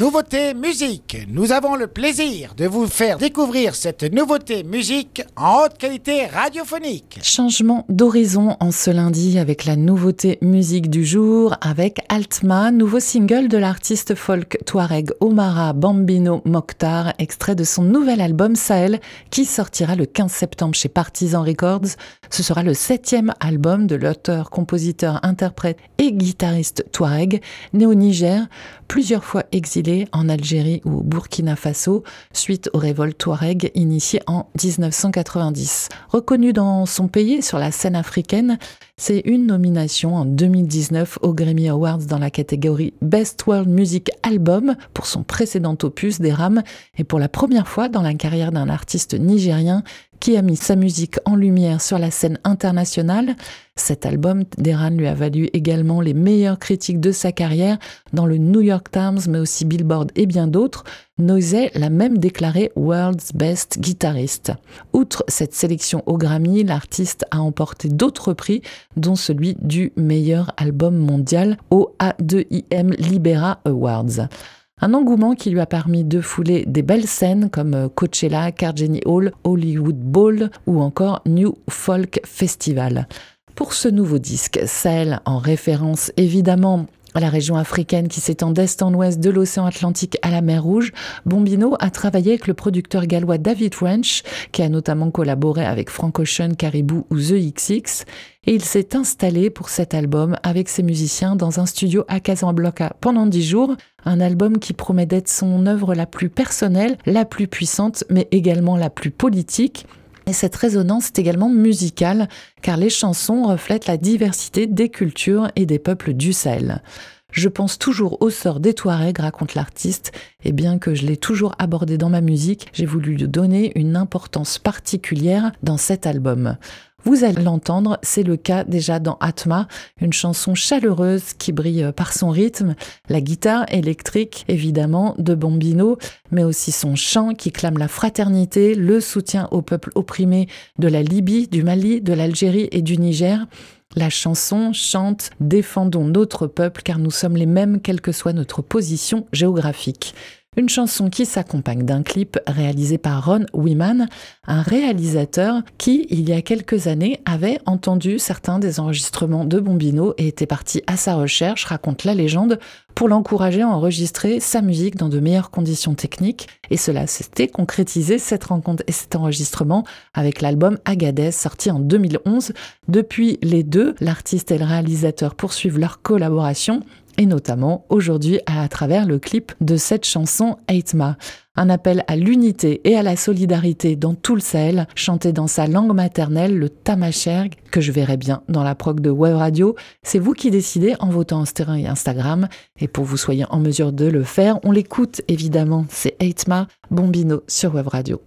Nouveauté musique. Nous avons le plaisir de vous faire découvrir cette nouveauté musique en haute qualité radiophonique. Changement d'horizon en ce lundi avec la nouveauté musique du jour avec Altma, nouveau single de l'artiste folk Touareg Omara Bambino Mokhtar, extrait de son nouvel album Sahel qui sortira le 15 septembre chez Partisan Records. Ce sera le septième album de l'auteur, compositeur, interprète et guitariste Touareg, né au Niger, plusieurs fois exilé en Algérie ou Burkina Faso suite aux révoltes Touareg initiées en 1990. Reconnu dans son pays sur la scène africaine, c'est une nomination en 2019 aux Grammy Awards dans la catégorie Best World Music Album pour son précédent opus des Rames et pour la première fois dans la carrière d'un artiste nigérien qui a mis sa musique en lumière sur la scène internationale. Cet album d'Eran lui a valu également les meilleures critiques de sa carrière dans le New York Times, mais aussi Billboard et bien d'autres. Nosey l'a même déclaré World's Best Guitarist. Outre cette sélection au Grammy, l'artiste a emporté d'autres prix, dont celui du meilleur album mondial au A2IM Libera Awards. Un engouement qui lui a permis de fouler des belles scènes comme euh, Coachella, Carnegie Hall, Hollywood Bowl ou encore New Folk Festival. Pour ce nouveau disque, celle en référence évidemment la région africaine qui s'étend d'est en ouest de l'océan Atlantique à la mer Rouge, Bombino a travaillé avec le producteur gallois David French, qui a notamment collaboré avec Frank Ocean, Caribou ou The XX, et il s'est installé pour cet album avec ses musiciens dans un studio à Casablanca pendant dix jours, un album qui promet d'être son œuvre la plus personnelle, la plus puissante, mais également la plus politique, et cette résonance est également musicale, car les chansons reflètent la diversité des cultures et des peuples du Sahel. Je pense toujours au sort des Touaregs, raconte l'artiste, et bien que je l'ai toujours abordé dans ma musique, j'ai voulu lui donner une importance particulière dans cet album. Vous allez l'entendre, c'est le cas déjà dans Atma, une chanson chaleureuse qui brille par son rythme, la guitare électrique évidemment de Bombino, mais aussi son chant qui clame la fraternité, le soutien au peuple opprimé de la Libye, du Mali, de l'Algérie et du Niger. La chanson chante Défendons notre peuple car nous sommes les mêmes quelle que soit notre position géographique. Une chanson qui s'accompagne d'un clip réalisé par Ron Wiman, un réalisateur qui, il y a quelques années, avait entendu certains des enregistrements de Bombino et était parti à sa recherche, raconte la légende, pour l'encourager à enregistrer sa musique dans de meilleures conditions techniques. Et cela s'était concrétisé, cette rencontre et cet enregistrement, avec l'album Agadez, sorti en 2011. Depuis les deux, l'artiste et le réalisateur poursuivent leur collaboration et notamment aujourd'hui à travers le clip de cette chanson Eitma. Un appel à l'unité et à la solidarité dans tout le Sahel, chanté dans sa langue maternelle, le tamacherg, que je verrai bien dans la prog de Web Radio. C'est vous qui décidez en votant en et Instagram. Et pour vous soyez en mesure de le faire, on l'écoute évidemment. C'est Eitma Bombino sur Web Radio.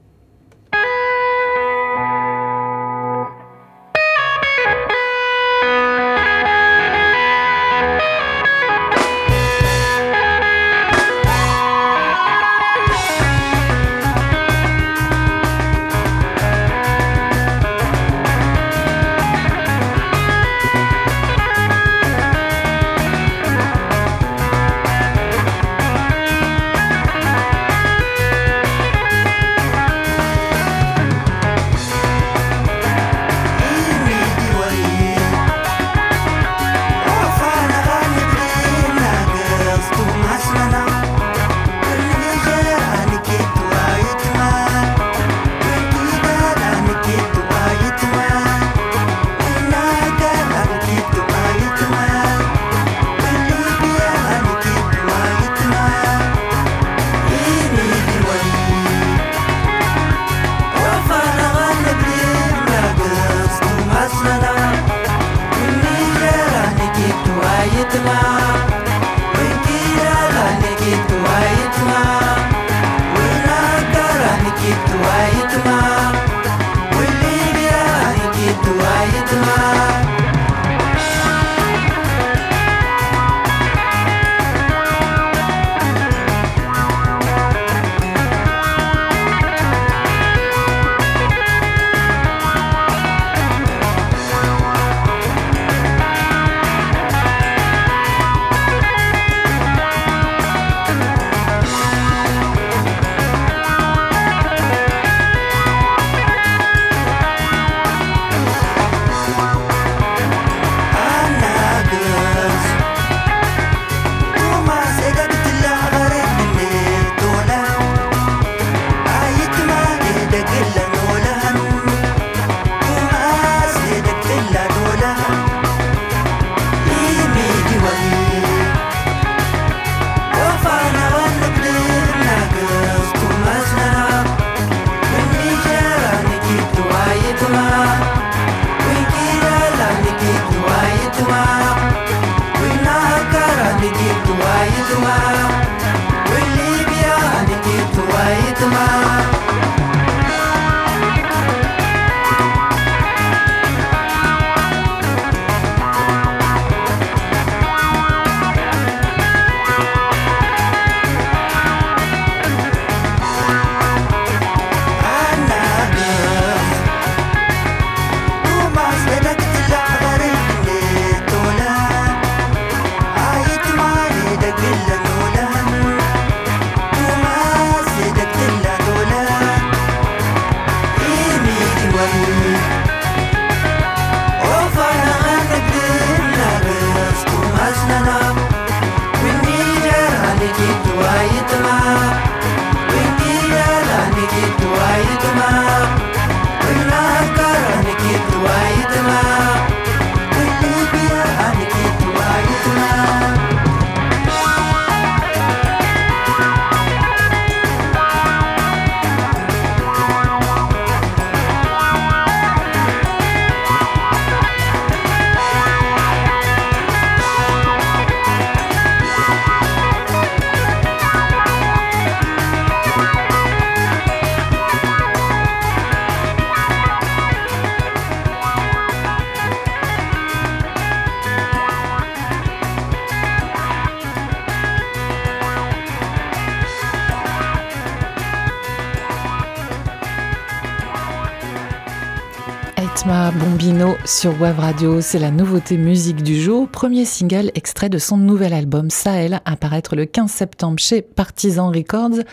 Bombino sur Web Radio, c'est la nouveauté musique du jour, premier single extrait de son nouvel album Sahel, apparaître le 15 septembre chez Partisan Records,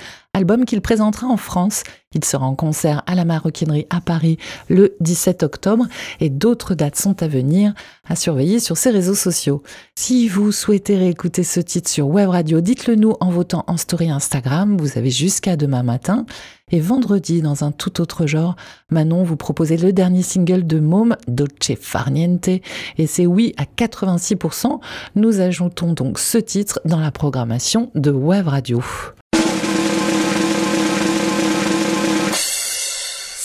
album qu'il présentera en France. Il sera en concert à la Maroquinerie à Paris le 17 octobre et d'autres dates sont à venir à surveiller sur ses réseaux sociaux. Si vous souhaitez réécouter ce titre sur Web Radio, dites-le nous en votant en story Instagram. Vous avez jusqu'à demain matin. Et vendredi, dans un tout autre genre, Manon vous proposait le dernier single de Môme, Dolce Farniente. Et c'est oui à 86%. Nous ajoutons donc ce titre dans la programmation de Web Radio.